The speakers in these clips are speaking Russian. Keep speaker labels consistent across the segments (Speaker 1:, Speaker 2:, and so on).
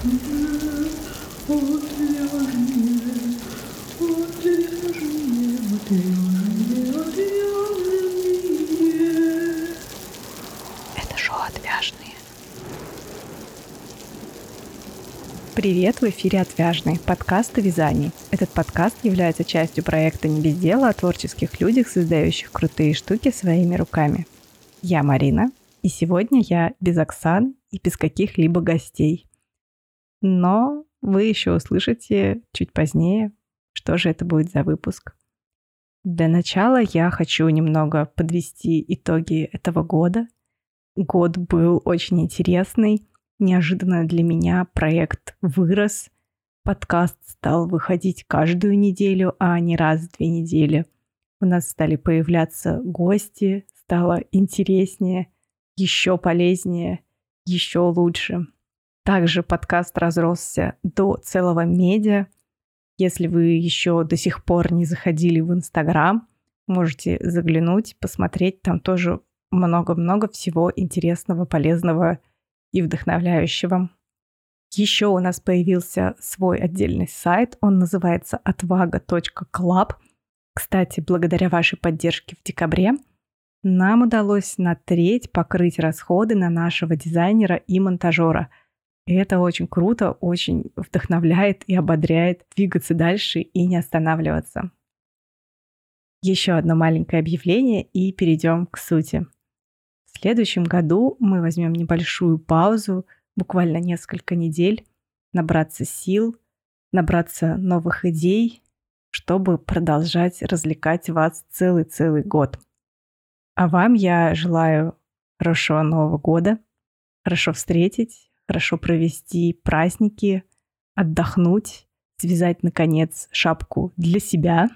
Speaker 1: Это шоу. Привет, в эфире «Отвяжные» подкаст о вязании. Этот подкаст является частью проекта «Не без дела» о творческих людях, создающих крутые штуки своими руками. Я Марина, и сегодня я без Оксан и без каких-либо гостей. Но вы еще услышите чуть позднее, что же это будет за выпуск. Для начала я хочу немного подвести итоги этого года. Год был очень интересный. Неожиданно для меня проект вырос. Подкаст стал выходить каждую неделю, а не раз в две недели. У нас стали появляться гости, стало интереснее, еще полезнее, еще лучше. Также подкаст разросся до целого медиа. Если вы еще до сих пор не заходили в Инстаграм, можете заглянуть, посмотреть. Там тоже много-много всего интересного, полезного и вдохновляющего. Еще у нас появился свой отдельный сайт. Он называется отвага.клаб. Кстати, благодаря вашей поддержке в декабре нам удалось на треть покрыть расходы на нашего дизайнера и монтажера – и это очень круто, очень вдохновляет и ободряет двигаться дальше и не останавливаться. Еще одно маленькое объявление и перейдем к сути. В следующем году мы возьмем небольшую паузу, буквально несколько недель, набраться сил, набраться новых идей, чтобы продолжать развлекать вас целый-целый год. А вам я желаю хорошего Нового года, хорошо встретить, хорошо провести праздники, отдохнуть, связать, наконец, шапку для себя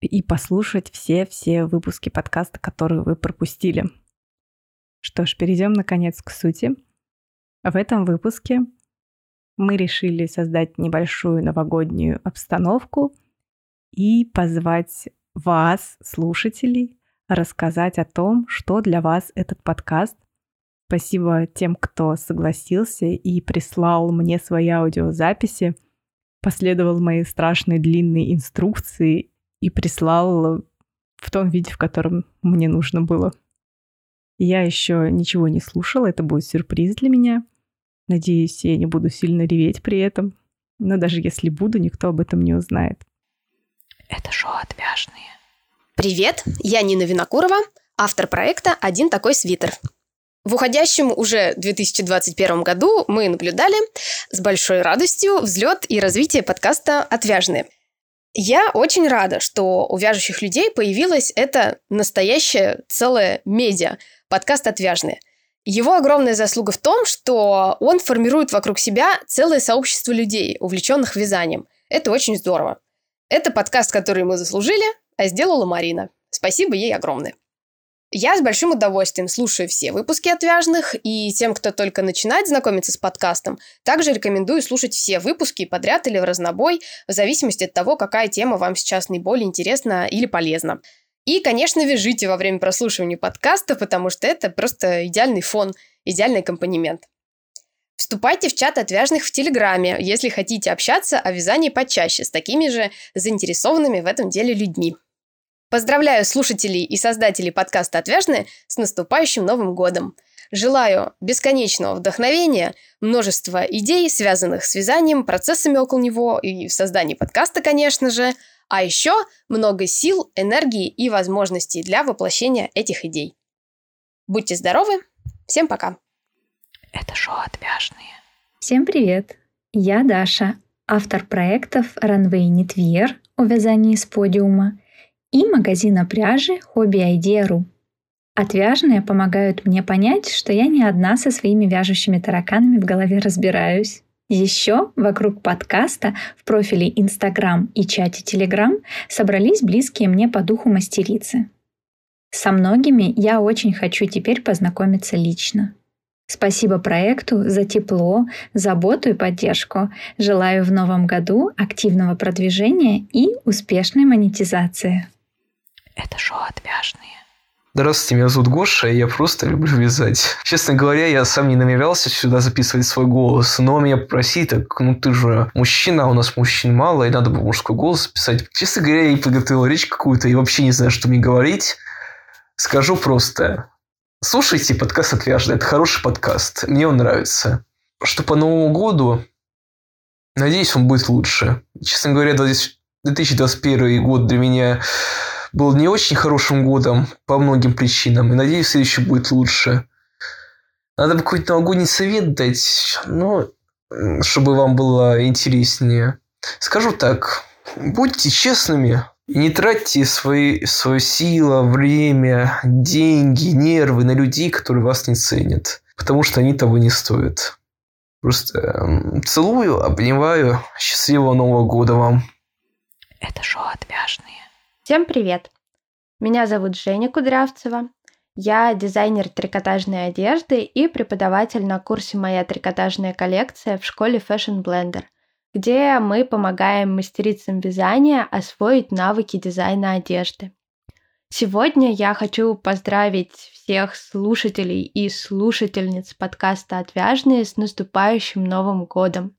Speaker 1: и послушать все-все выпуски подкаста, которые вы пропустили. Что ж, перейдем, наконец, к сути. В этом выпуске мы решили создать небольшую новогоднюю обстановку и позвать вас, слушателей, рассказать о том, что для вас этот подкаст Спасибо тем, кто согласился и прислал мне свои аудиозаписи, последовал моей страшной длинной инструкции и прислал в том виде, в котором мне нужно было. Я еще ничего не слушала, это будет сюрприз для меня. Надеюсь, я не буду сильно реветь при этом. Но даже если буду, никто об этом не узнает.
Speaker 2: Это шоу «Отвяжные». Привет, я Нина Винокурова, автор проекта «Один такой свитер», в уходящем уже 2021 году мы наблюдали с большой радостью взлет и развитие подкаста «Отвяжные». Я очень рада, что у вяжущих людей появилась эта настоящая целая медиа, подкаст «Отвяжные». Его огромная заслуга в том, что он формирует вокруг себя целое сообщество людей, увлеченных вязанием. Это очень здорово. Это подкаст, который мы заслужили, а сделала Марина. Спасибо ей огромное. Я с большим удовольствием слушаю все выпуски «Отвяжных», и тем, кто только начинает знакомиться с подкастом, также рекомендую слушать все выпуски подряд или в разнобой, в зависимости от того, какая тема вам сейчас наиболее интересна или полезна. И, конечно, вяжите во время прослушивания подкаста, потому что это просто идеальный фон, идеальный аккомпанемент. Вступайте в чат отвяжных в Телеграме, если хотите общаться о вязании почаще с такими же заинтересованными в этом деле людьми. Поздравляю слушателей и создателей подкаста «Отвяжные» с наступающим Новым годом. Желаю бесконечного вдохновения, множества идей, связанных с вязанием, процессами около него и в создании подкаста, конечно же, а еще много сил, энергии и возможностей для воплощения этих идей. Будьте здоровы, всем пока.
Speaker 1: Это шоу «Отвяжные».
Speaker 3: Всем привет! Я Даша, автор проектов Runway Knitwear о вязании с подиума и магазина пряжи Hobby Idea.ru. Отвяжные помогают мне понять, что я не одна со своими вяжущими тараканами в голове разбираюсь. Еще вокруг подкаста в профиле Instagram и чате Telegram собрались близкие мне по духу мастерицы. Со многими я очень хочу теперь познакомиться лично. Спасибо проекту за тепло, заботу и поддержку. Желаю в новом году активного продвижения и успешной монетизации.
Speaker 1: Это шоу «Отвяжные».
Speaker 4: Здравствуйте, меня зовут Гоша, и я просто люблю вязать. Честно говоря, я сам не намерялся сюда записывать свой голос, но меня попросили, так, ну ты же мужчина, а у нас мужчин мало, и надо было мужской голос писать. Честно говоря, я и подготовил речь какую-то, и вообще не знаю, что мне говорить. Скажу просто. Слушайте подкаст «Отвяжный». Это хороший подкаст. Мне он нравится. Что по Новому году, надеюсь, он будет лучше. Честно говоря, 2021 год для меня был не очень хорошим годом по многим причинам. И надеюсь, следующий будет лучше. Надо бы какой-то новогодний совет дать, ну, чтобы вам было интереснее. Скажу так, будьте честными не тратьте свои, свою силу, время, деньги, нервы на людей, которые вас не ценят. Потому что они того не стоят. Просто целую, обнимаю. Счастливого Нового года вам.
Speaker 1: Это шоу «Отвяжные».
Speaker 5: Всем привет! Меня зовут Женя Кудрявцева. Я дизайнер трикотажной одежды и преподаватель на курсе «Моя трикотажная коллекция» в школе Fashion Blender, где мы помогаем мастерицам вязания освоить навыки дизайна одежды. Сегодня я хочу поздравить всех слушателей и слушательниц подкаста «Отвяжные» с наступающим Новым годом.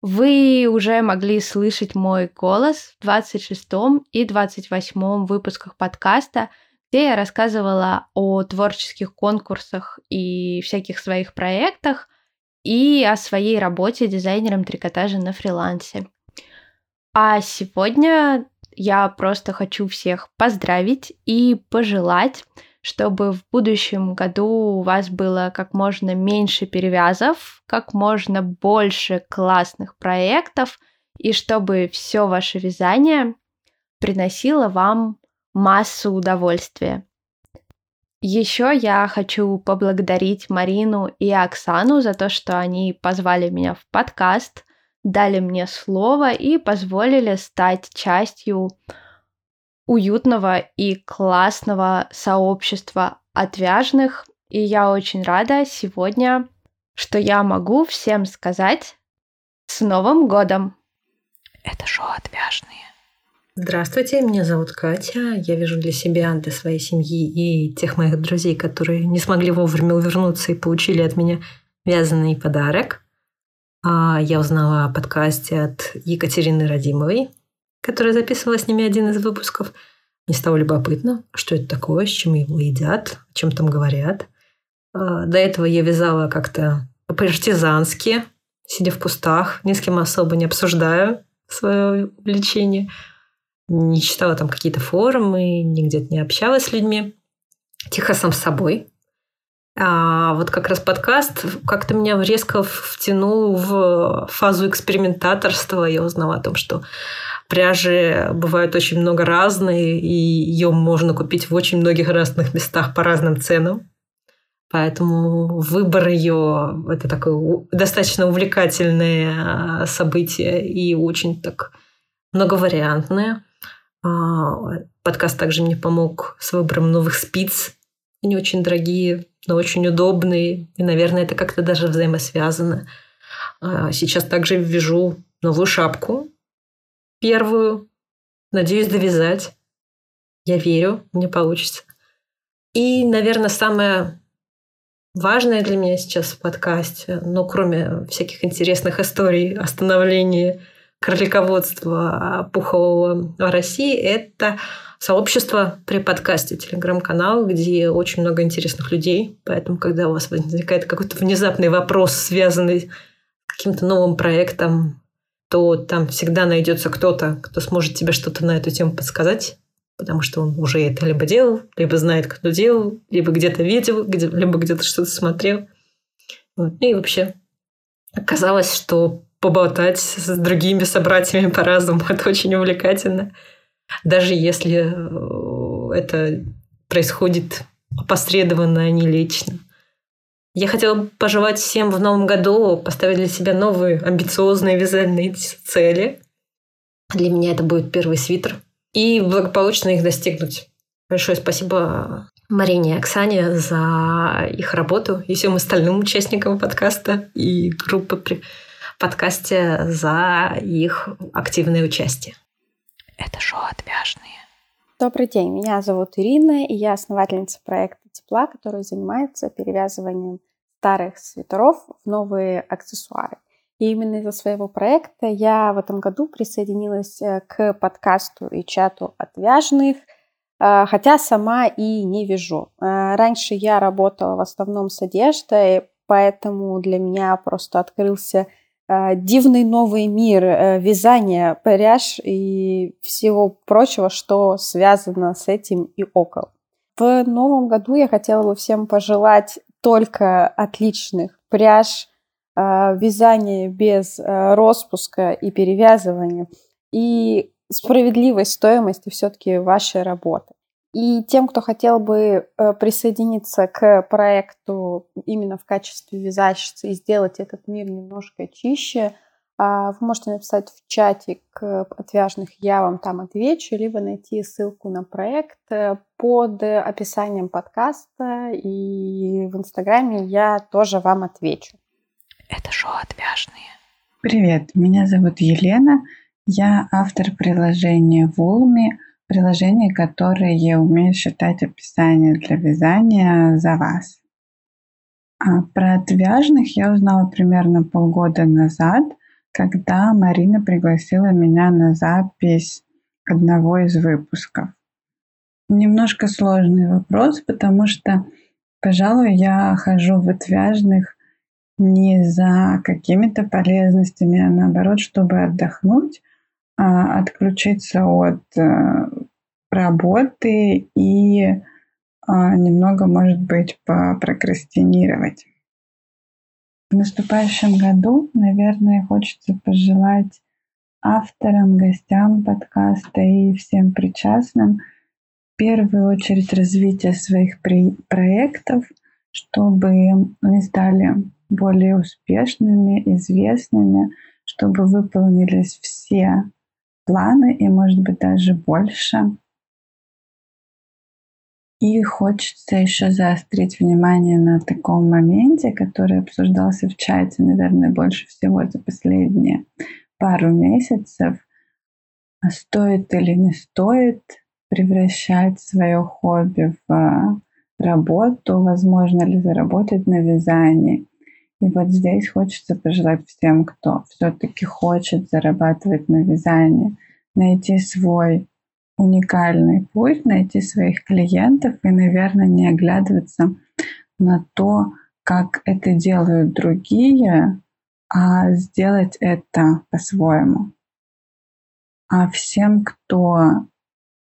Speaker 5: Вы уже могли слышать мой голос в 26 и 28 выпусках подкаста, где я рассказывала о творческих конкурсах и всяких своих проектах и о своей работе дизайнером трикотажа на фрилансе. А сегодня я просто хочу всех поздравить и пожелать чтобы в будущем году у вас было как можно меньше перевязов, как можно больше классных проектов, и чтобы все ваше вязание приносило вам массу удовольствия. Еще я хочу поблагодарить Марину и Оксану за то, что они позвали меня в подкаст, дали мне слово и позволили стать частью уютного и классного сообщества отвяжных. И я очень рада сегодня, что я могу всем сказать с Новым годом!
Speaker 1: Это шоу «Отвяжные».
Speaker 6: Здравствуйте, меня зовут Катя. Я вижу для себя, для своей семьи и тех моих друзей, которые не смогли вовремя увернуться и получили от меня вязаный подарок. А, я узнала о подкасте от Екатерины Радимовой, которая записывала с ними один из выпусков. Мне стало любопытно, что это такое, с чем его едят, о чем там говорят. А, до этого я вязала как-то партизански, сидя в кустах, ни с кем особо не обсуждая свое увлечение. Не читала там какие-то форумы, нигде не общалась с людьми. Тихо сам с собой. А вот как раз подкаст как-то меня резко втянул в фазу экспериментаторства. Я узнала о том, что пряжи бывают очень много разные, и ее можно купить в очень многих разных местах по разным ценам. Поэтому выбор ее – это такое достаточно увлекательное а, событие и очень так многовариантное. А, подкаст также мне помог с выбором новых спиц. Они очень дорогие, но очень удобные. И, наверное, это как-то даже взаимосвязано. А, сейчас также вяжу новую шапку первую. Надеюсь довязать. Я верю, мне получится. И, наверное, самое важное для меня сейчас в подкасте, ну, кроме всяких интересных историй о становлении кролиководства пухового в России, это сообщество при подкасте, телеграм-канал, где очень много интересных людей. Поэтому, когда у вас возникает какой-то внезапный вопрос, связанный с каким-то новым проектом, то там всегда найдется кто-то, кто сможет тебе что-то на эту тему подсказать, потому что он уже это либо делал, либо знает, кто делал, либо где-то видел, где, либо где-то что-то смотрел. Вот. И вообще оказалось, что поболтать с другими собратьями по разуму – это очень увлекательно. Даже если э, это происходит опосредованно, а не лично. Я хотела пожелать всем в новом году поставить для себя новые амбициозные вязальные цели. Для меня это будет первый свитер. И благополучно их достигнуть. Большое спасибо Марине и Оксане за их работу и всем остальным участникам подкаста и группы при подкасте за их активное участие.
Speaker 1: Это шоу «Отвяжные».
Speaker 7: Добрый день, меня зовут Ирина, и я основательница проекта Тепла, который занимается перевязыванием старых свитеров в новые аксессуары. И именно из-за своего проекта я в этом году присоединилась э, к подкасту и чату отвяжных, э, хотя сама и не вяжу. Э, раньше я работала в основном с одеждой, поэтому для меня просто открылся дивный новый мир вязания, пряж и всего прочего, что связано с этим и около. В новом году я хотела бы всем пожелать только отличных пряж, э, вязания без распуска и перевязывания и справедливой стоимости все-таки вашей работы. И тем, кто хотел бы э, присоединиться к проекту именно в качестве вязальщицы и сделать этот мир немножко чище, вы можете написать в чате к отвяжных, я вам там отвечу, либо найти ссылку на проект э, под описанием подкаста, и в Инстаграме я тоже вам отвечу.
Speaker 3: Это шоу «Отвяжные».
Speaker 8: Привет, меня зовут Елена, я автор приложения Вулми – приложения, которые умеют считать описание для вязания за вас. А про отвяжных я узнала примерно полгода назад, когда Марина пригласила меня на запись одного из выпусков. Немножко сложный вопрос, потому что, пожалуй, я хожу в отвяжных не за какими-то полезностями, а наоборот, чтобы отдохнуть, а, отключиться от э, работы и а, немного, может быть, прокрастинировать. В наступающем году, наверное, хочется пожелать авторам, гостям подкаста и всем причастным в первую очередь развития своих проектов, чтобы они стали более успешными, известными, чтобы выполнились все планы и, может быть, даже больше. И хочется еще заострить внимание на таком моменте, который обсуждался в чате, наверное, больше всего за последние пару месяцев. А стоит или не стоит превращать свое хобби в работу, возможно ли заработать на вязании. И вот здесь хочется пожелать всем, кто все-таки хочет зарабатывать на вязании, найти свой уникальный путь, найти своих клиентов и, наверное, не оглядываться на то, как это делают другие, а сделать это по-своему. А всем, кто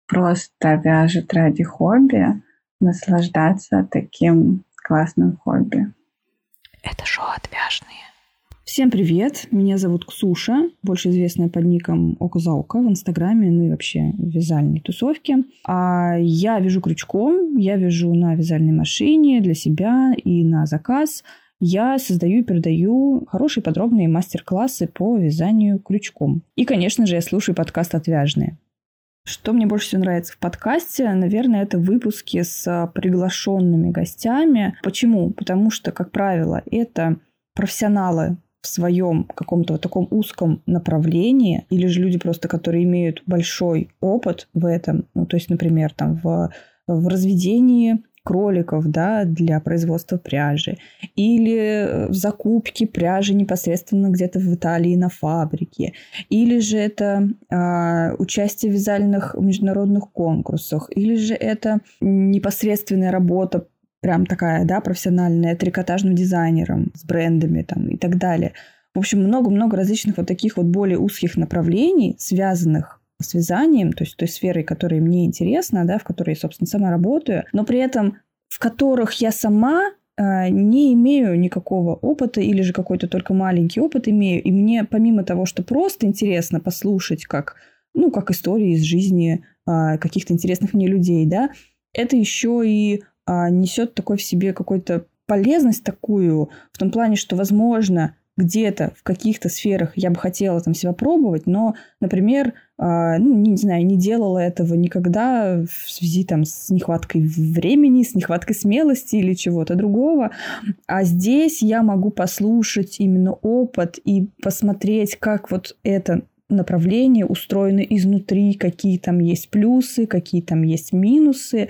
Speaker 8: просто вяжет ради хобби, наслаждаться таким классным хобби.
Speaker 3: Это шоу «Отвяжные».
Speaker 9: Всем привет! Меня зовут Ксуша, больше известная под ником Око за Око в Инстаграме, ну и вообще в вязальной тусовке. А я вяжу крючком, я вяжу на вязальной машине для себя и на заказ. Я создаю и передаю хорошие подробные мастер-классы по вязанию крючком. И, конечно же, я слушаю подкаст «Отвяжные». Что мне больше всего нравится в подкасте, наверное, это выпуски с приглашенными гостями. Почему? Потому что, как правило, это профессионалы в своем каком-то вот таком узком направлении, или же люди просто, которые имеют большой опыт в этом, ну, то есть, например, там в, в разведении кроликов, да, для производства пряжи, или в закупке пряжи непосредственно где-то в Италии на фабрике, или же это э, участие в вязальных международных конкурсах, или же это непосредственная работа прям такая, да, профессиональная, трикотажным дизайнером, с брендами там и так далее. В общем, много-много различных вот таких вот более узких направлений, связанных с вязанием, то есть той сферой, которая мне интересна, да, в которой я, собственно, сама работаю, но при этом в которых я сама э, не имею никакого опыта или же какой-то только маленький опыт имею. И мне помимо того, что просто интересно послушать, как, ну, как истории из жизни э, каких-то интересных мне людей, да, это еще и несет такой в себе какую-то полезность такую, в том плане, что, возможно, где-то в каких-то сферах я бы хотела там себя пробовать, но, например, э, ну, не, не знаю, не делала этого никогда в связи там с нехваткой времени, с нехваткой смелости или чего-то другого. А здесь я могу послушать именно опыт и посмотреть, как вот это направления устроены изнутри, какие там есть плюсы, какие там есть минусы,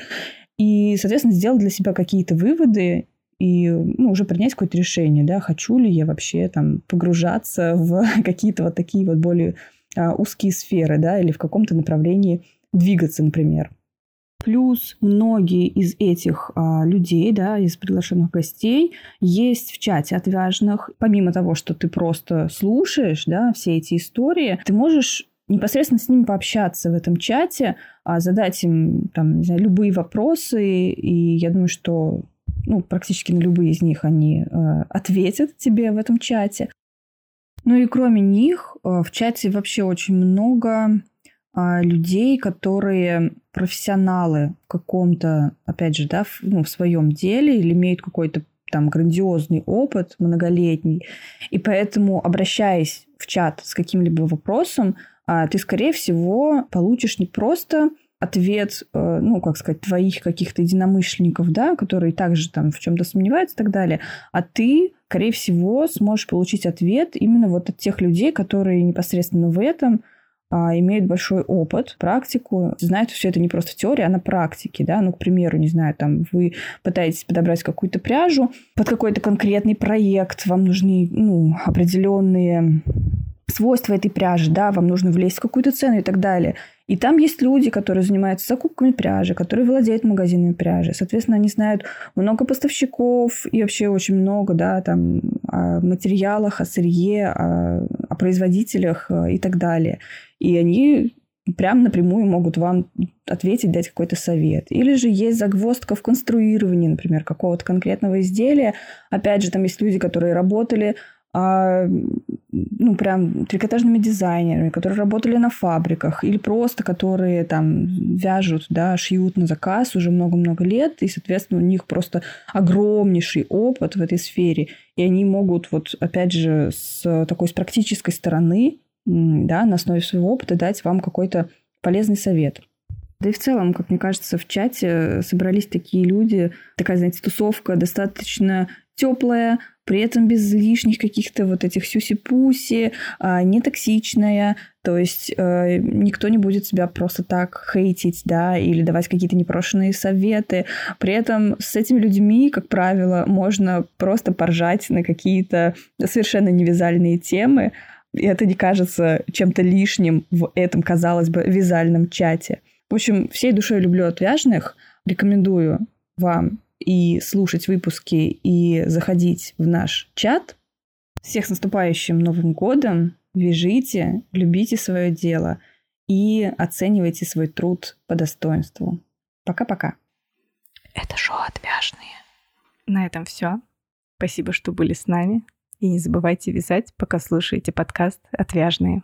Speaker 9: и, соответственно, сделать для себя какие-то выводы и ну, уже принять какое-то решение, да, хочу ли я вообще там погружаться в какие-то вот такие вот более а, узкие сферы, да, или в каком-то направлении двигаться, например. Плюс многие из этих а, людей, да, из приглашенных гостей, есть в чате отвяжных. Помимо того, что ты просто слушаешь, да, все эти истории, ты можешь непосредственно с ними пообщаться в этом чате, а, задать им там, не знаю, любые вопросы, и я думаю, что ну, практически на любые из них они э, ответят тебе в этом чате. Ну и кроме них, э, в чате вообще очень много э, людей, которые профессионалы в каком-то, опять же, да, в, ну, в своем деле или имеют какой-то там грандиозный опыт многолетний. И поэтому, обращаясь в чат с каким-либо вопросом, э, ты, скорее всего, получишь не просто ответ, э, ну, как сказать, твоих каких-то единомышленников, да, которые также там в чем-то сомневаются и так далее, а ты, скорее всего, сможешь получить ответ именно вот от тех людей, которые непосредственно в этом а, имеют большой опыт, практику, знают, что все это не просто теория, а на практике, да, ну, к примеру, не знаю, там, вы пытаетесь подобрать какую-то пряжу под какой-то конкретный проект, вам нужны, ну, определенные свойства этой пряжи, да, вам нужно влезть в какую-то цену и так далее. И там есть люди, которые занимаются закупками пряжи, которые владеют магазинами пряжи. Соответственно, они знают много поставщиков и вообще очень много, да, там, о материалах, о сырье, о, о производителях э, и так далее. И они прям напрямую могут вам ответить, дать какой-то совет. Или же есть загвоздка в конструировании, например, какого-то конкретного изделия. Опять же, там есть люди, которые работали а, ну, прям трикотажными дизайнерами, которые работали на фабриках, или просто которые там вяжут, да, шьют на заказ уже много-много лет, и, соответственно, у них просто огромнейший опыт в этой сфере, и они могут вот, опять же, с такой с практической стороны, да, на основе своего опыта дать вам какой-то полезный совет. Да и в целом, как мне кажется, в чате собрались такие люди, такая, знаете, тусовка достаточно теплая, при этом без лишних каких-то вот этих сюси-пуси, а, не токсичная, то есть э, никто не будет себя просто так хейтить, да, или давать какие-то непрошенные советы. При этом с этими людьми, как правило, можно просто поржать на какие-то совершенно невязальные темы, и это не кажется чем-то лишним в этом, казалось бы, вязальном чате. В общем, всей душой люблю отвяжных. Рекомендую вам и слушать выпуски, и заходить в наш чат. Всех с наступающим Новым годом! Вяжите, любите свое дело и оценивайте свой труд по достоинству. Пока-пока.
Speaker 10: Это шоу «Отвяжные».
Speaker 1: На этом все. Спасибо, что были с нами. И не забывайте вязать, пока слушаете подкаст «Отвяжные».